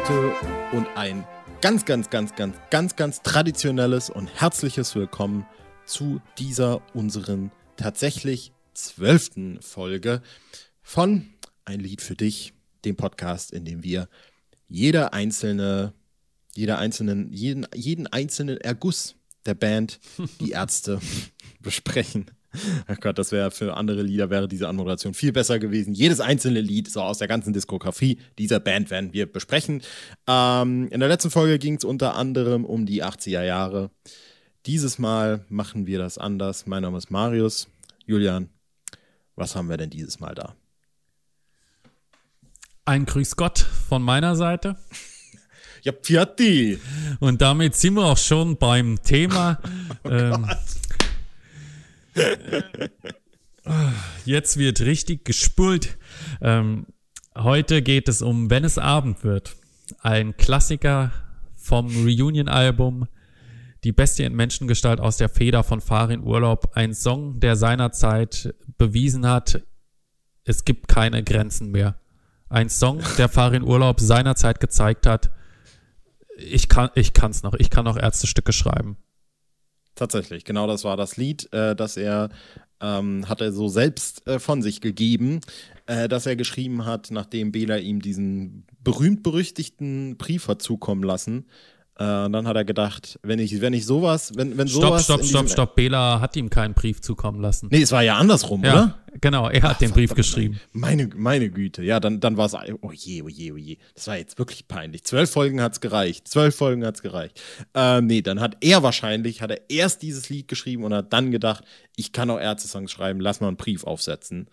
Leute und ein ganz, ganz, ganz, ganz, ganz, ganz traditionelles und herzliches Willkommen zu dieser unseren tatsächlich zwölften Folge von Ein Lied für dich, dem Podcast, in dem wir jeder einzelne, jeder einzelnen, jeden, jeden einzelnen Erguss der Band, die Ärzte, besprechen. Ach Gott, das wäre für andere Lieder wäre diese Anmoderation viel besser gewesen. Jedes einzelne Lied, so aus der ganzen Diskografie dieser Band werden wir besprechen. Ähm, in der letzten Folge ging es unter anderem um die 80er Jahre. Dieses Mal machen wir das anders. Mein Name ist Marius. Julian, was haben wir denn dieses Mal da? Ein Grüß Gott von meiner Seite. Ja, Piatti. Und damit sind wir auch schon beim Thema. Oh ähm, jetzt wird richtig gespult. Ähm, heute geht es um Wenn es Abend wird. Ein Klassiker vom Reunion-Album. Die Bestie in Menschengestalt aus der Feder von Farin Urlaub. Ein Song, der seinerzeit bewiesen hat, es gibt keine Grenzen mehr. Ein Song, der Farin Urlaub seinerzeit gezeigt hat, ich kann ich kann's noch, ich kann noch Ärztestücke schreiben. Tatsächlich, genau das war das Lied, äh, das er ähm, hat er so selbst äh, von sich gegeben, äh, dass er geschrieben hat, nachdem Bela ihm diesen berühmt-berüchtigten Brief hat zukommen lassen. Äh, und dann hat er gedacht, wenn ich, wenn ich sowas, wenn, wenn Stopp, sowas. stopp, stopp, stopp. Bela hat ihm keinen Brief zukommen lassen. Nee, es war ja andersrum, ja, oder? genau, er hat den Brief geschrieben. Meine, meine Güte, ja, dann, dann war es, oh je, oh je, oh je. Das war jetzt wirklich peinlich. Zwölf Folgen hat's gereicht. Zwölf Folgen hat's gereicht. Ähm, nee, dann hat er wahrscheinlich, hat er erst dieses Lied geschrieben und hat dann gedacht, ich kann auch Ärzte-Songs schreiben, lass mal einen Brief aufsetzen.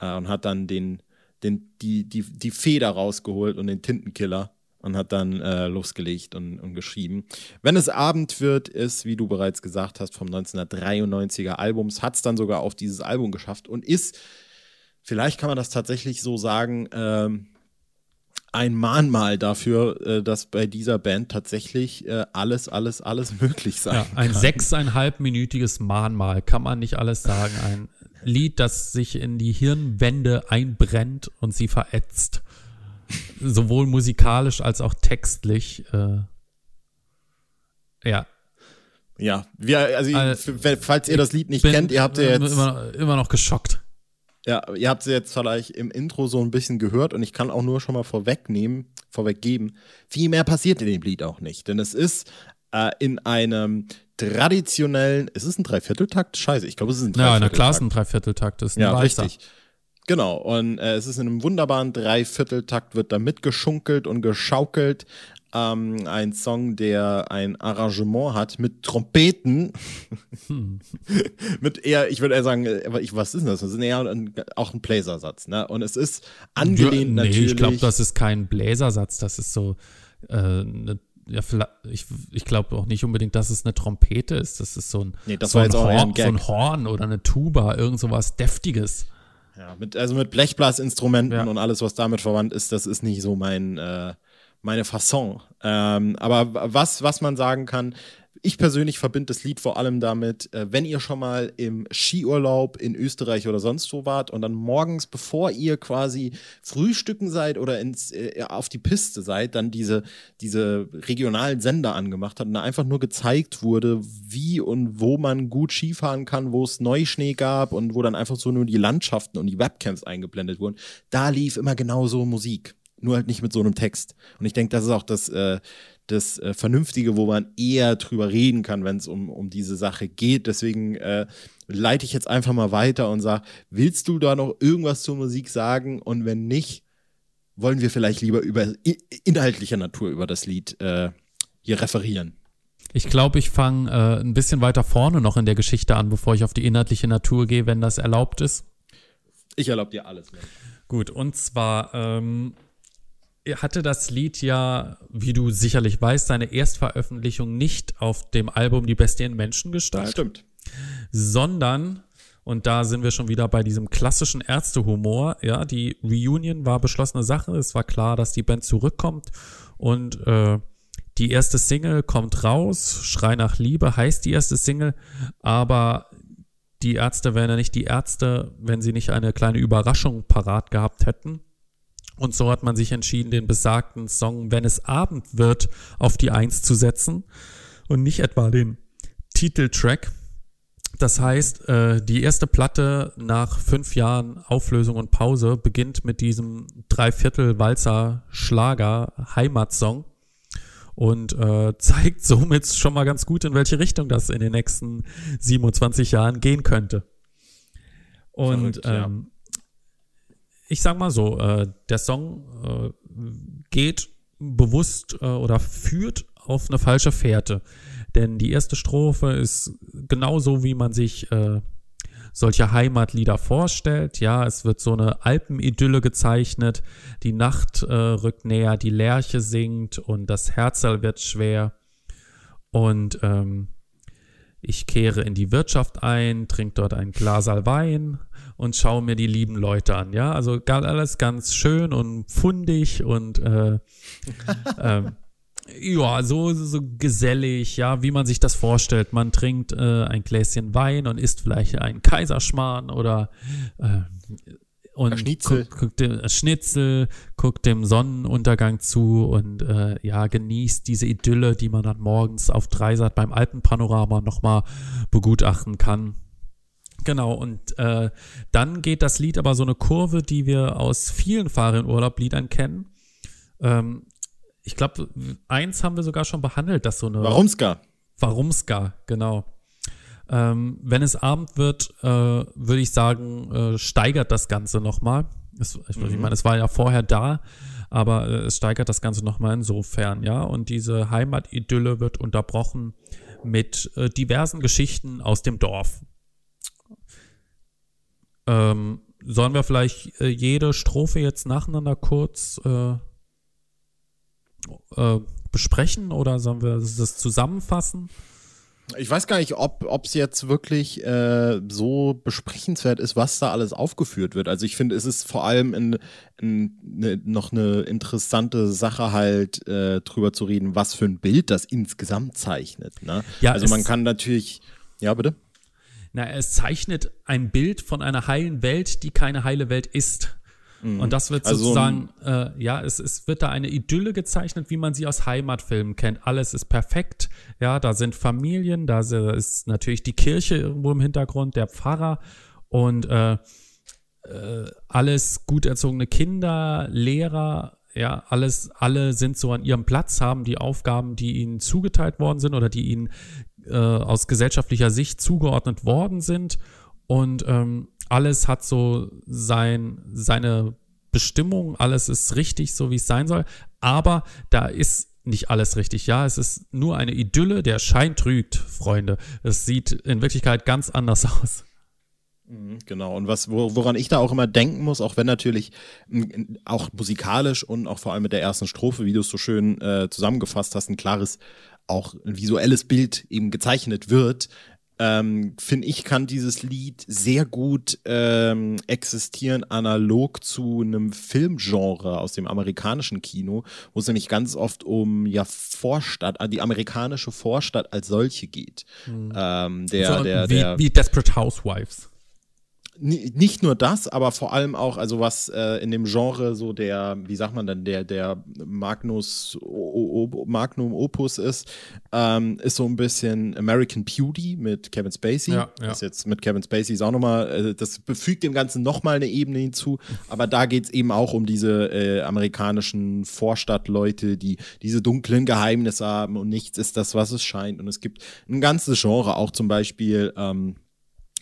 Äh, und hat dann den, den, die, die, die Feder rausgeholt und den Tintenkiller und hat dann äh, losgelegt und, und geschrieben. Wenn es Abend wird, ist, wie du bereits gesagt hast, vom 1993er Albums, hat es dann sogar auf dieses Album geschafft und ist, vielleicht kann man das tatsächlich so sagen, ähm, ein Mahnmal dafür, äh, dass bei dieser Band tatsächlich äh, alles, alles, alles möglich sein Ja, ein kann. sechseinhalbminütiges Mahnmal, kann man nicht alles sagen. Ein Lied, das sich in die Hirnwände einbrennt und sie verätzt. Sowohl musikalisch als auch textlich. Äh, ja, Ja, wir, also, f- falls ihr das Lied nicht bin kennt, ihr habt ja jetzt, immer, immer noch geschockt. ja, ihr habt sie jetzt vielleicht im Intro so ein bisschen gehört und ich kann auch nur schon mal vorwegnehmen, vorweggeben, viel mehr passiert in dem Lied auch nicht, denn es ist äh, in einem traditionellen, ist es ein Dreivierteltakt? Scheiße, ich glaube, es ist ein Ja, in der Dreivierteltakt. Klassen Dreivierteltakt ist ein Ja, Walzer. richtig. Genau, und äh, es ist in einem wunderbaren Dreivierteltakt, wird da mitgeschunkelt und geschaukelt. Ähm, ein Song, der ein Arrangement hat mit Trompeten. mit eher, ich würde eher sagen, ich, was ist denn das? Das ist eher ein, auch ein Bläsersatz, ne? Und es ist angelehnt ja, nee, natürlich. ich glaube, das ist kein Bläsersatz, das ist so äh, ne, ja, ich, ich glaube auch nicht unbedingt, dass es eine Trompete ist. Das ist so ein, Nee, so ein, eher ein Horn, so ein Horn oder eine Tuba, irgend sowas Deftiges. Ja, mit, also mit Blechblasinstrumenten Ja. und alles, was damit verwandt ist, das ist nicht so mein, äh, meine Fasson. Ähm, aber was, was man sagen kann, ich persönlich verbinde das Lied vor allem damit, äh, wenn ihr schon mal im Skiurlaub in Österreich oder sonst wo wart und dann morgens, bevor ihr quasi frühstücken seid oder ins, äh, auf die Piste seid, dann diese, diese regionalen Sender angemacht hat und da einfach nur gezeigt wurde, wie und wo man gut Skifahren kann, wo es Neuschnee gab und wo dann einfach so nur die Landschaften und die Webcams eingeblendet wurden. Da lief immer genau so Musik. Nur halt nicht mit so einem Text. Und ich denke, das ist auch das, äh, das äh, Vernünftige, wo man eher drüber reden kann, wenn es um, um diese Sache geht. Deswegen äh, leite ich jetzt einfach mal weiter und sage, willst du da noch irgendwas zur Musik sagen? Und wenn nicht, wollen wir vielleicht lieber über inhaltlicher Natur über das Lied äh, hier referieren. Ich glaube, ich fange äh, ein bisschen weiter vorne noch in der Geschichte an, bevor ich auf die inhaltliche Natur gehe, wenn das erlaubt ist. Ich erlaube dir alles. Mensch. Gut, und zwar ähm, hatte das Lied ja, wie du sicherlich weißt, seine Erstveröffentlichung nicht auf dem Album Die Bestie in Menschengestalt. Stimmt. sondern, und da sind wir schon wieder bei diesem klassischen Ärztehumor, ja, die Reunion war beschlossene Sache, es war klar, dass die Band zurückkommt und äh, die erste Single kommt raus, Schrei nach Liebe heißt die erste Single, aber die Ärzte wären ja nicht die Ärzte, wenn sie nicht eine kleine Überraschung parat gehabt hätten. Und so hat man sich entschieden, den besagten Song Wenn es Abend wird auf die Eins zu setzen und nicht etwa den Titeltrack. Das heißt, äh, die erste Platte nach fünf Jahren Auflösung und Pause beginnt mit diesem Dreiviertel-Walzer-Schlager Heimatsong und äh, zeigt somit schon mal ganz gut, in welche Richtung das in den nächsten 27 Jahren gehen könnte. Und Verrückt, ähm, ich sag mal so, äh, der Song äh, geht bewusst äh, oder führt auf eine falsche Fährte. Denn die erste Strophe ist genauso, wie man sich äh, solche Heimatlieder vorstellt. Ja, es wird so eine Alpenidylle gezeichnet. Die Nacht äh, rückt näher, die Lerche singt und das Herzl wird schwer. Und ähm, ich kehre in die Wirtschaft ein, trinke dort ein Glasal Wein und schaue mir die lieben Leute an. Ja, also alles ganz schön und fundig und äh, ähm, ja, so, so gesellig, ja, wie man sich das vorstellt. Man trinkt äh, ein Gläschen Wein und isst vielleicht einen Kaiserschmarrn oder äh, und Schnitzel. Guckt, guckt dem äh, Schnitzel, guckt dem Sonnenuntergang zu und äh, ja, genießt diese Idylle, die man dann morgens auf Dreisat beim Alpenpanorama nochmal begutachten kann. Genau, und äh, dann geht das Lied aber so eine Kurve, die wir aus vielen Fahrerinurlaubliedern kennen. Ähm, ich glaube, eins haben wir sogar schon behandelt, dass so eine. Warumska. Warumska, genau. Ähm, wenn es Abend wird, äh, würde ich sagen, äh, steigert das Ganze nochmal. Ich, mhm. ich meine, es war ja vorher da, aber äh, es steigert das Ganze nochmal insofern, ja. Und diese Heimatidylle wird unterbrochen mit äh, diversen Geschichten aus dem Dorf. Ähm, sollen wir vielleicht äh, jede Strophe jetzt nacheinander kurz äh, äh, besprechen oder sollen wir das zusammenfassen? Ich weiß gar nicht, ob es jetzt wirklich äh, so besprechenswert ist, was da alles aufgeführt wird. Also ich finde, es ist vor allem in, in, ne, noch eine interessante Sache halt äh, drüber zu reden, was für ein Bild das insgesamt zeichnet. Ne? Ja, also man kann natürlich, ja bitte. Na, es zeichnet ein Bild von einer heilen Welt, die keine heile Welt ist. Mhm. Und das wird also sozusagen, äh, ja, es, es wird da eine Idylle gezeichnet, wie man sie aus Heimatfilmen kennt. Alles ist perfekt. Ja, da sind Familien, da ist natürlich die Kirche irgendwo im Hintergrund, der Pfarrer und äh, äh, alles gut erzogene Kinder, Lehrer, ja, alles, alle sind so an ihrem Platz, haben die Aufgaben, die ihnen zugeteilt worden sind oder die ihnen äh, aus gesellschaftlicher Sicht zugeordnet worden sind. Und ähm, alles hat so sein, seine Bestimmung, alles ist richtig, so wie es sein soll. Aber da ist nicht alles richtig. Ja, es ist nur eine Idylle, der Schein trügt, Freunde. Es sieht in Wirklichkeit ganz anders aus. Mhm, genau, und was, woran ich da auch immer denken muss, auch wenn natürlich auch musikalisch und auch vor allem mit der ersten Strophe, wie du es so schön äh, zusammengefasst hast, ein klares, auch ein visuelles Bild eben gezeichnet wird, ähm, finde ich, kann dieses Lied sehr gut ähm, existieren, analog zu einem Filmgenre aus dem amerikanischen Kino, wo es nämlich ganz oft um ja Vorstadt, die amerikanische Vorstadt als solche geht. Mhm. Ähm, der, so, der, wie, der, wie Desperate Housewives nicht nur das, aber vor allem auch, also was äh, in dem Genre so der, wie sagt man dann, der, der Magnus, o, o, Magnum Opus ist, ähm, ist so ein bisschen American Beauty mit Kevin Spacey. Ja, ja. Das jetzt mit Kevin Spacey ist auch nochmal, äh, das befügt dem Ganzen nochmal eine Ebene hinzu, aber da geht es eben auch um diese äh, amerikanischen Vorstadtleute, die diese dunklen Geheimnisse haben und nichts ist das, was es scheint. Und es gibt ein ganzes Genre, auch zum Beispiel, ähm,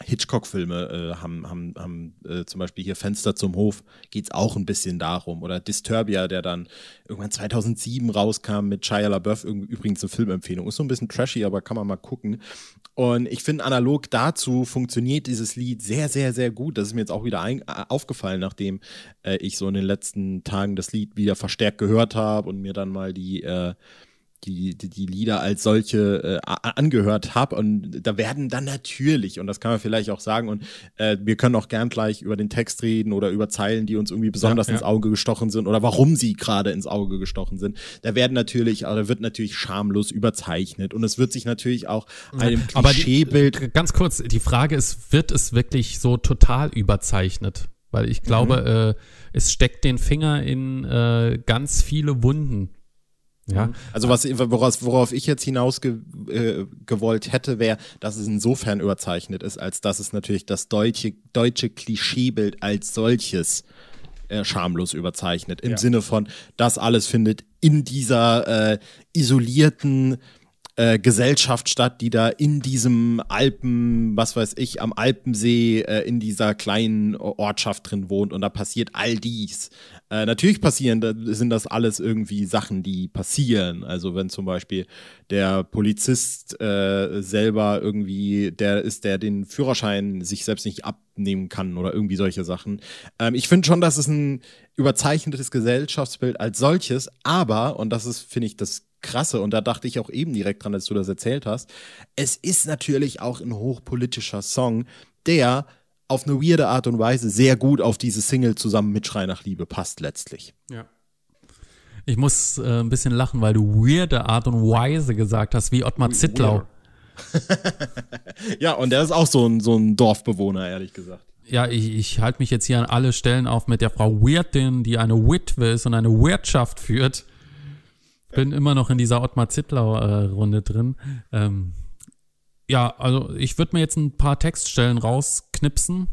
Hitchcock-Filme äh, haben, haben, haben äh, zum Beispiel hier Fenster zum Hof, geht es auch ein bisschen darum. Oder Disturbia, der dann irgendwann 2007 rauskam mit Shia LaBeouf, übrigens eine Filmempfehlung. Ist so ein bisschen trashy, aber kann man mal gucken. Und ich finde, analog dazu funktioniert dieses Lied sehr, sehr, sehr gut. Das ist mir jetzt auch wieder ein, äh, aufgefallen, nachdem äh, ich so in den letzten Tagen das Lied wieder verstärkt gehört habe und mir dann mal die äh, die, die, die Lieder als solche äh, angehört habe. Und da werden dann natürlich, und das kann man vielleicht auch sagen, und äh, wir können auch gern gleich über den Text reden oder über Zeilen, die uns irgendwie besonders ja, ja. ins Auge gestochen sind oder warum sie gerade ins Auge gestochen sind. Da werden natürlich, da wird natürlich schamlos überzeichnet und es wird sich natürlich auch einem Klischeebild. Ganz kurz, die Frage ist, wird es wirklich so total überzeichnet? weil ich glaube, mhm. äh, es steckt den Finger in äh, ganz viele Wunden. Ja. Also was woraus, worauf ich jetzt hinaus ge, äh, gewollt hätte, wäre, dass es insofern überzeichnet ist, als dass es natürlich das deutsche, deutsche Klischeebild als solches äh, schamlos überzeichnet. Im ja. Sinne von, das alles findet in dieser äh, isolierten äh, Gesellschaft statt, die da in diesem Alpen, was weiß ich, am Alpensee äh, in dieser kleinen Ortschaft drin wohnt und da passiert all dies. Äh, natürlich passieren, da sind das alles irgendwie Sachen, die passieren. Also wenn zum Beispiel der Polizist äh, selber irgendwie der ist, der den Führerschein sich selbst nicht abnehmen kann oder irgendwie solche Sachen. Ähm, ich finde schon, dass es ein überzeichnetes Gesellschaftsbild als solches, aber, und das ist, finde ich, das Krasse, und da dachte ich auch eben direkt dran, als du das erzählt hast, es ist natürlich auch ein hochpolitischer Song, der auf eine weirde Art und Weise sehr gut auf diese Single zusammen mit Schrei nach Liebe passt letztlich. Ja. Ich muss äh, ein bisschen lachen, weil du weirde Art und Weise gesagt hast, wie Ottmar Zittlau. ja, und der ist auch so ein, so ein Dorfbewohner, ehrlich gesagt. Ja, ich, ich halte mich jetzt hier an alle Stellen auf mit der Frau Weirdin, die eine Witwe ist und eine Wirtschaft führt bin immer noch in dieser Ottmar Zittlau-Runde äh, drin. Ähm, ja, also ich würde mir jetzt ein paar Textstellen rausknipsen.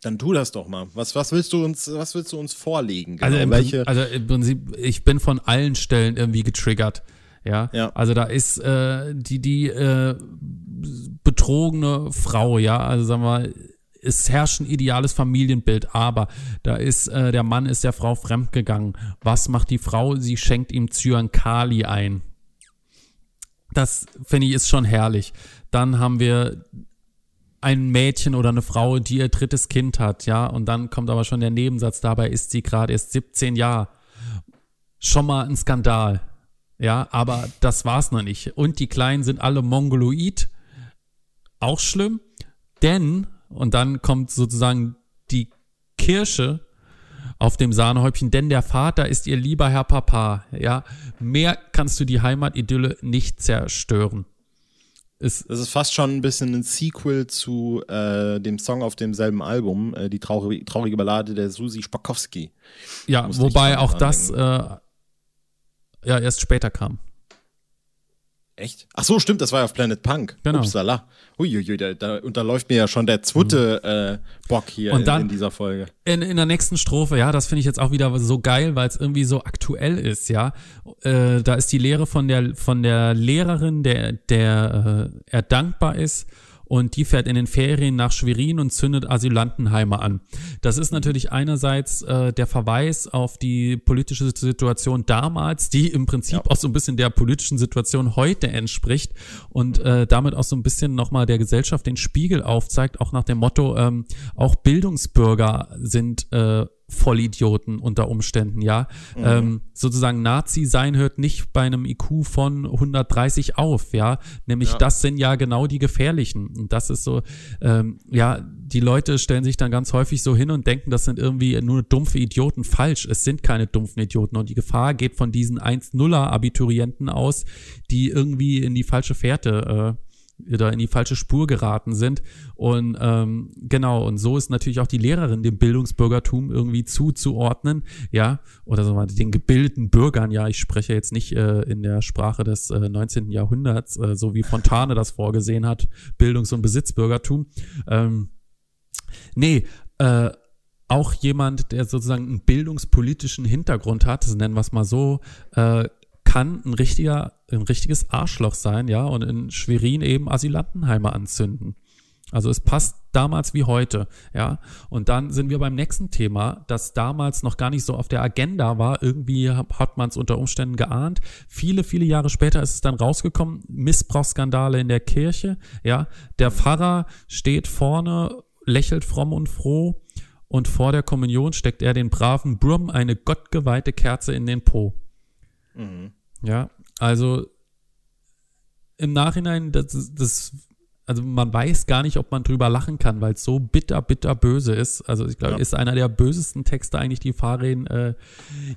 Dann tu das doch mal. Was, was willst du uns, was willst du uns vorlegen? Genau? Also, im, Welche? also im Prinzip, ich bin von allen Stellen irgendwie getriggert. Ja, ja. also da ist äh, die die äh, betrogene Frau, ja, also sagen wir es herrscht ein ideales Familienbild, aber da ist äh, der Mann ist der Frau fremdgegangen. Was macht die Frau? Sie schenkt ihm Zyankali ein. Das finde ich ist schon herrlich. Dann haben wir ein Mädchen oder eine Frau, die ihr drittes Kind hat, ja, und dann kommt aber schon der Nebensatz, dabei ist sie gerade erst 17 Jahre. Schon mal ein Skandal. Ja, aber das war's noch nicht. Und die Kleinen sind alle mongoloid. Auch schlimm, denn und dann kommt sozusagen die Kirsche auf dem Sahnehäubchen, denn der Vater ist ihr lieber Herr Papa. Ja, mehr kannst du die Heimatidylle nicht zerstören. Ist das ist fast schon ein bisschen ein Sequel zu äh, dem Song auf demselben Album, äh, die traurige, traurige Ballade der Susi Spakowski. Ja, wobei auch das äh, ja erst später kam. Echt? Ach so, stimmt, das war ja auf Planet Punk. Genau. Upsala. Uiuiui, da, da unterläuft mir ja schon der zweite äh, Bock hier Und dann in, in dieser Folge. In, in der nächsten Strophe, ja, das finde ich jetzt auch wieder so geil, weil es irgendwie so aktuell ist, ja. Äh, da ist die Lehre von der, von der Lehrerin, der, der äh, er dankbar ist und die fährt in den Ferien nach Schwerin und zündet Asylantenheime an. Das ist natürlich einerseits äh, der Verweis auf die politische Situation damals, die im Prinzip ja. auch so ein bisschen der politischen Situation heute entspricht und äh, damit auch so ein bisschen nochmal der Gesellschaft den Spiegel aufzeigt, auch nach dem Motto, ähm, auch Bildungsbürger sind äh, Vollidioten unter Umständen, ja. Mhm. Ähm, sozusagen Nazi sein hört nicht bei einem IQ von 130 auf, ja. Nämlich ja. das sind ja genau die gefährlichen. Und das ist so, ähm, ja, die Leute stellen sich dann ganz häufig so hin und denken, das sind irgendwie nur dumpfe Idioten. Falsch, es sind keine dumpfen Idioten. Und die Gefahr geht von diesen 1-0er-Abiturienten aus, die irgendwie in die falsche Fährte äh, da in die falsche Spur geraten sind. Und ähm, genau, und so ist natürlich auch die Lehrerin dem Bildungsbürgertum irgendwie zuzuordnen, ja, oder so mal den gebildeten Bürgern, ja, ich spreche jetzt nicht äh, in der Sprache des äh, 19. Jahrhunderts, äh, so wie Fontane das vorgesehen hat, Bildungs- und Besitzbürgertum. Ähm, nee, äh, auch jemand, der sozusagen einen bildungspolitischen Hintergrund hat, nennen wir es mal so, äh, kann ein richtiger, ein richtiges Arschloch sein, ja, und in Schwerin eben Asylantenheime anzünden. Also es passt damals wie heute, ja. Und dann sind wir beim nächsten Thema, das damals noch gar nicht so auf der Agenda war. Irgendwie hat man es unter Umständen geahnt. Viele, viele Jahre später ist es dann rausgekommen. Missbrauchsskandale in der Kirche, ja. Der Pfarrer steht vorne, lächelt fromm und froh und vor der Kommunion steckt er den braven Brum eine gottgeweihte Kerze in den Po. Mhm. Ja, also im Nachhinein, das, das, also man weiß gar nicht, ob man drüber lachen kann, weil es so bitter, bitter böse ist. Also ich glaube, ja. ist einer der bösesten Texte eigentlich, die Farin äh,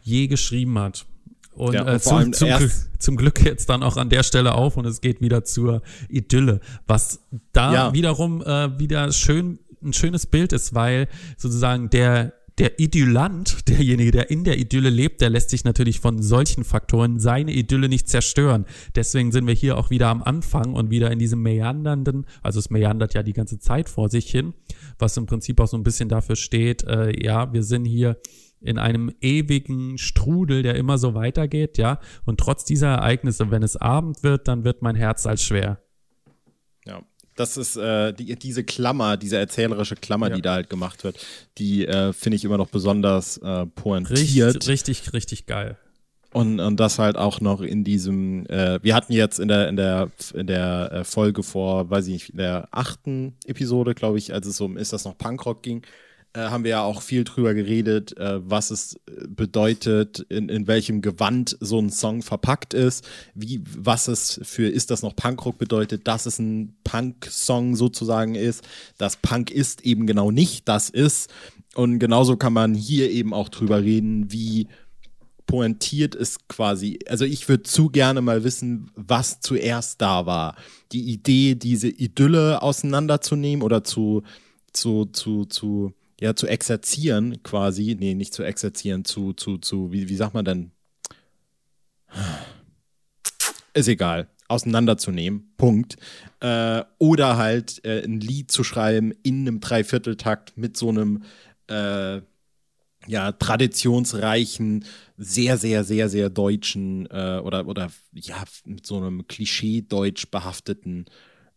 je geschrieben hat. Und, ja, und äh, zum, zum, Glück, zum, Glück, jetzt dann auch an der Stelle auf und es geht wieder zur Idylle, was da ja. wiederum äh, wieder schön ein schönes Bild ist, weil sozusagen der der Idyllant, derjenige, der in der Idylle lebt, der lässt sich natürlich von solchen Faktoren seine Idylle nicht zerstören. Deswegen sind wir hier auch wieder am Anfang und wieder in diesem meandernden, also es meandert ja die ganze Zeit vor sich hin, was im Prinzip auch so ein bisschen dafür steht, äh, ja, wir sind hier in einem ewigen Strudel, der immer so weitergeht, ja, und trotz dieser Ereignisse, wenn es Abend wird, dann wird mein Herz als schwer. Das ist äh, die, diese Klammer, diese erzählerische Klammer, ja. die da halt gemacht wird, die äh, finde ich immer noch besonders äh, pointiert. Richtig, richtig, richtig geil. Und, und das halt auch noch in diesem, äh, wir hatten jetzt in der, in der, in der äh, Folge vor, weiß ich nicht, in der achten Episode, glaube ich, als es um Ist das noch Punkrock ging, äh, haben wir ja auch viel drüber geredet, äh, was es äh, bedeutet, in, in welchem Gewand so ein Song verpackt ist, wie, was es für Ist das noch Punkrock bedeutet, dass es ein Punk-Song sozusagen ist, dass Punk ist eben genau nicht das ist. Und genauso kann man hier eben auch drüber reden, wie pointiert ist quasi. Also ich würde zu gerne mal wissen, was zuerst da war. Die Idee, diese Idylle auseinanderzunehmen oder zu, zu, zu, zu ja, zu exerzieren quasi, nee, nicht zu exerzieren, zu, zu, zu, wie, wie sagt man denn? Ist egal, auseinanderzunehmen, Punkt. Äh, oder halt äh, ein Lied zu schreiben in einem Dreivierteltakt mit so einem äh, ja, traditionsreichen, sehr, sehr, sehr, sehr deutschen äh, oder, oder ja, mit so einem Klischee-deutsch behafteten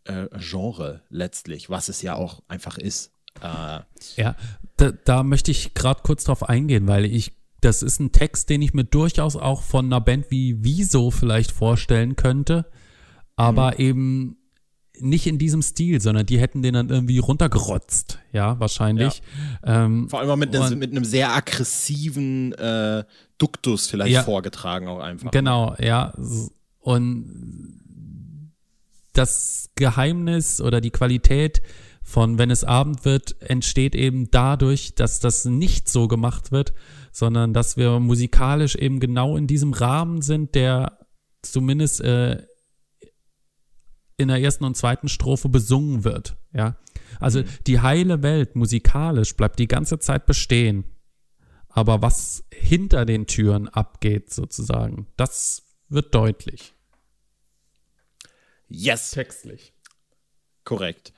äh, Genre letztlich, was es ja auch einfach ist. Äh, ja, da, da möchte ich gerade kurz drauf eingehen, weil ich, das ist ein Text, den ich mir durchaus auch von einer Band wie Wieso vielleicht vorstellen könnte, aber mhm. eben nicht in diesem Stil, sondern die hätten den dann irgendwie runtergerotzt, ja, wahrscheinlich. Ja. Ähm, Vor allem mit, und, mit einem sehr aggressiven äh, Duktus vielleicht ja, vorgetragen auch einfach. Genau, ja. Und das Geheimnis oder die Qualität von wenn es Abend wird, entsteht eben dadurch, dass das nicht so gemacht wird, sondern dass wir musikalisch eben genau in diesem Rahmen sind, der zumindest äh, in der ersten und zweiten Strophe besungen wird. Ja, also mhm. die heile Welt musikalisch bleibt die ganze Zeit bestehen, aber was hinter den Türen abgeht sozusagen, das wird deutlich. Yes. Textlich. Korrekt.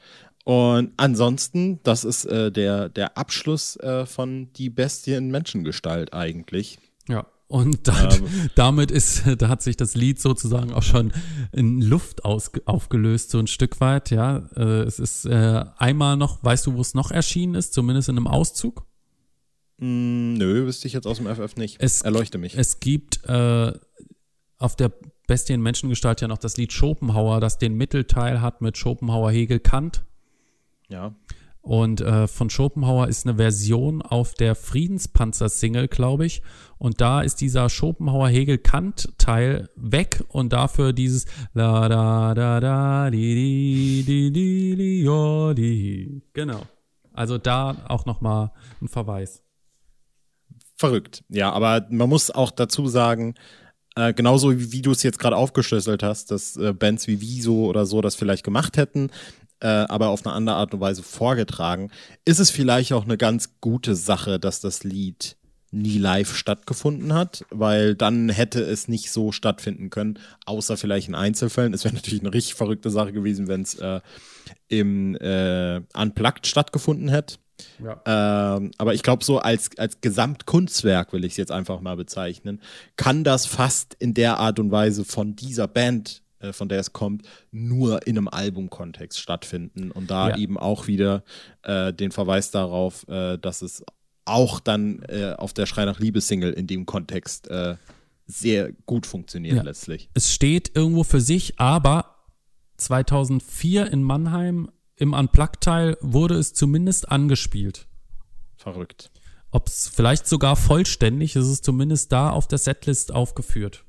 Und ansonsten, das ist äh, der, der Abschluss äh, von Die Bestie in Menschengestalt eigentlich. Ja. Und da, ähm, damit ist, da hat sich das Lied sozusagen auch schon in Luft aus, aufgelöst, so ein Stück weit, ja. Äh, es ist äh, einmal noch, weißt du, wo es noch erschienen ist, zumindest in einem Auszug? Mm, nö, wüsste ich jetzt aus dem FF nicht. Es, Erleuchte mich. Es gibt äh, auf der Bestie in Menschengestalt ja noch das Lied Schopenhauer, das den Mittelteil hat mit Schopenhauer, Hegel, Kant. Ja. Und äh, von Schopenhauer ist eine Version auf der Friedenspanzer-Single, glaube ich. Und da ist dieser Schopenhauer-Hegel-Kant-Teil weg und dafür dieses la da da da di di di di di jo di. Genau. Also da auch nochmal ein Verweis. Verrückt. Ja, aber man muss auch dazu sagen, äh, genauso wie, wie du es jetzt gerade aufgeschlüsselt hast, dass äh, Bands wie Wieso oder so das vielleicht gemacht hätten, äh, aber auf eine andere Art und Weise vorgetragen, ist es vielleicht auch eine ganz gute Sache, dass das Lied nie live stattgefunden hat, weil dann hätte es nicht so stattfinden können, außer vielleicht in Einzelfällen. Es wäre natürlich eine richtig verrückte Sache gewesen, wenn es äh, im äh, Unplugged stattgefunden hätte. Ja. Ähm, aber ich glaube, so als, als Gesamtkunstwerk will ich es jetzt einfach mal bezeichnen, kann das fast in der Art und Weise von dieser Band von der es kommt, nur in einem Albumkontext stattfinden und da ja. eben auch wieder äh, den Verweis darauf, äh, dass es auch dann äh, auf der Schrei nach Liebe Single in dem Kontext äh, sehr gut funktioniert ja. letztlich. Es steht irgendwo für sich, aber 2004 in Mannheim im Unplugged-Teil wurde es zumindest angespielt. Verrückt. Ob es vielleicht sogar vollständig ist, ist es zumindest da auf der Setlist aufgeführt.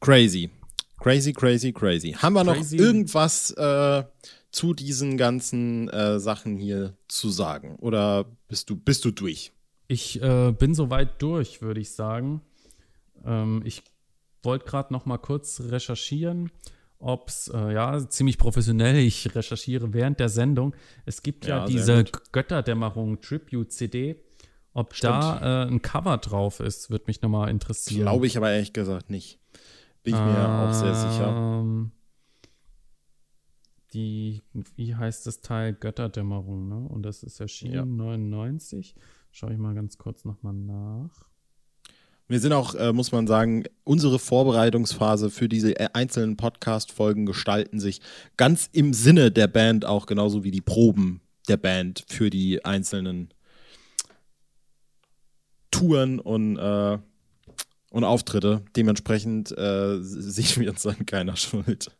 Crazy. Crazy, crazy, crazy. Haben wir crazy. noch irgendwas äh, zu diesen ganzen äh, Sachen hier zu sagen? Oder bist du, bist du durch? Ich äh, bin soweit durch, würde ich sagen. Ähm, ich wollte gerade noch mal kurz recherchieren. ob es, äh, ja, ziemlich professionell, ich recherchiere während der Sendung. Es gibt ja, Ja, diese. Götterdämmerung Tribute-CD. Ob Stimmt. da äh, ein Cover drauf ist, würde mich nochmal interessieren. Glaube ich aber ehrlich gesagt nicht. Bin ich mir auch sehr sicher. Ähm, Die, wie heißt das Teil? Götterdämmerung, ne? Und das ist erschienen Ja. 99. Schau ich mal ganz kurz nochmal nach. Wir sind auch, äh, muss man sagen, unsere Vorbereitungsphase für diese äh, einzelnen Podcast-Folgen gestalten sich ganz im Sinne der Band auch genauso wie die Proben der Band für die einzelnen Touren und, äh, und Auftritte. Dementsprechend äh, sehen wir uns dann keiner Schuld.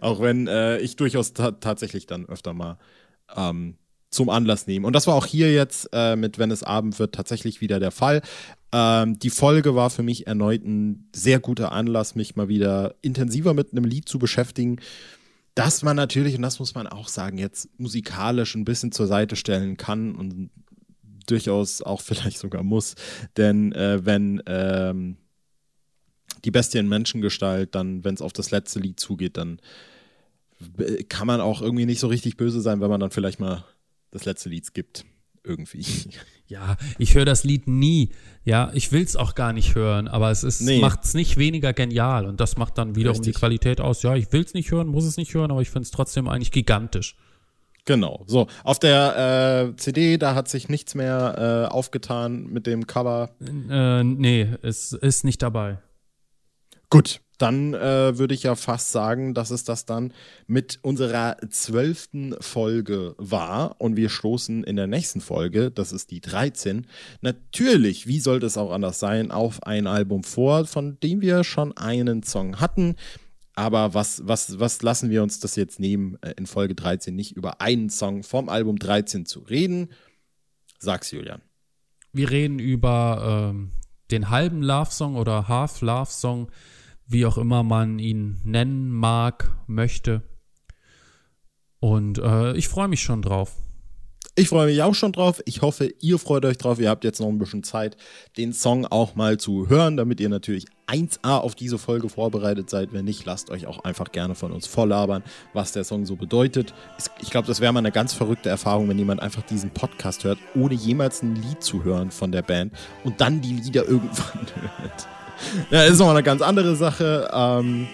auch wenn äh, ich durchaus ta tatsächlich dann öfter mal ähm, zum Anlass nehme. Und das war auch hier jetzt äh, mit Wenn es Abend wird tatsächlich wieder der Fall. Ähm, die Folge war für mich erneut ein sehr guter Anlass, mich mal wieder intensiver mit einem Lied zu beschäftigen, das man natürlich, und das muss man auch sagen, jetzt musikalisch ein bisschen zur Seite stellen kann und durchaus auch vielleicht sogar muss. Denn äh, wenn ähm, die Bestie in Menschengestalt, dann, wenn es auf das letzte Lied zugeht, dann äh, kann man auch irgendwie nicht so richtig böse sein, wenn man dann vielleicht mal das letzte Lied skippt. Irgendwie. Ja, ich höre das Lied nie. Ja, ich will es auch gar nicht hören, aber es ist, Nee. macht es nicht weniger genial und das macht dann wiederum Richtig. die Qualität aus. Ja, ich will es nicht hören, muss es nicht hören, aber ich finde es trotzdem eigentlich gigantisch. Genau. So, auf der äh, CD, da hat sich nichts mehr äh, aufgetan mit dem Cover. Äh, nee, es ist nicht dabei. Gut, dann äh, würde ich ja fast sagen, dass es das dann mit unserer zwölften Folge war. Und wir stoßen in der nächsten Folge, das ist die 13, natürlich, wie sollte es auch anders sein, auf ein Album vor, von dem wir schon einen Song hatten. Aber was, was, was lassen wir uns das jetzt nehmen, äh, in Folge 13 nicht über einen Song vom Album 13 zu reden? Sag's, Julian. Wir reden über ähm, den halben Love-Song oder Half-Love-Song, wie auch immer man ihn nennen mag, möchte. Und äh, ich freue mich schon drauf. Ich freue mich auch schon drauf. Ich hoffe, ihr freut euch drauf. Ihr habt jetzt noch ein bisschen Zeit, den Song auch mal zu hören, damit ihr natürlich 1A auf diese Folge vorbereitet seid. Wenn nicht, lasst euch auch einfach gerne von uns volllabern, was der Song so bedeutet. Ich glaube, das wäre mal eine ganz verrückte Erfahrung, wenn jemand einfach diesen Podcast hört, ohne jemals ein Lied zu hören von der Band und dann die Lieder irgendwann hört. Ja, ist noch eine ganz andere Sache. Ähm,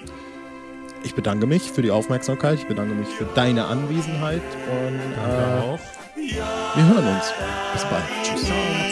ich bedanke mich für die Aufmerksamkeit. Ich bedanke mich für deine Anwesenheit und äh, auch. Wir hören uns. Bis bald. Tschüss.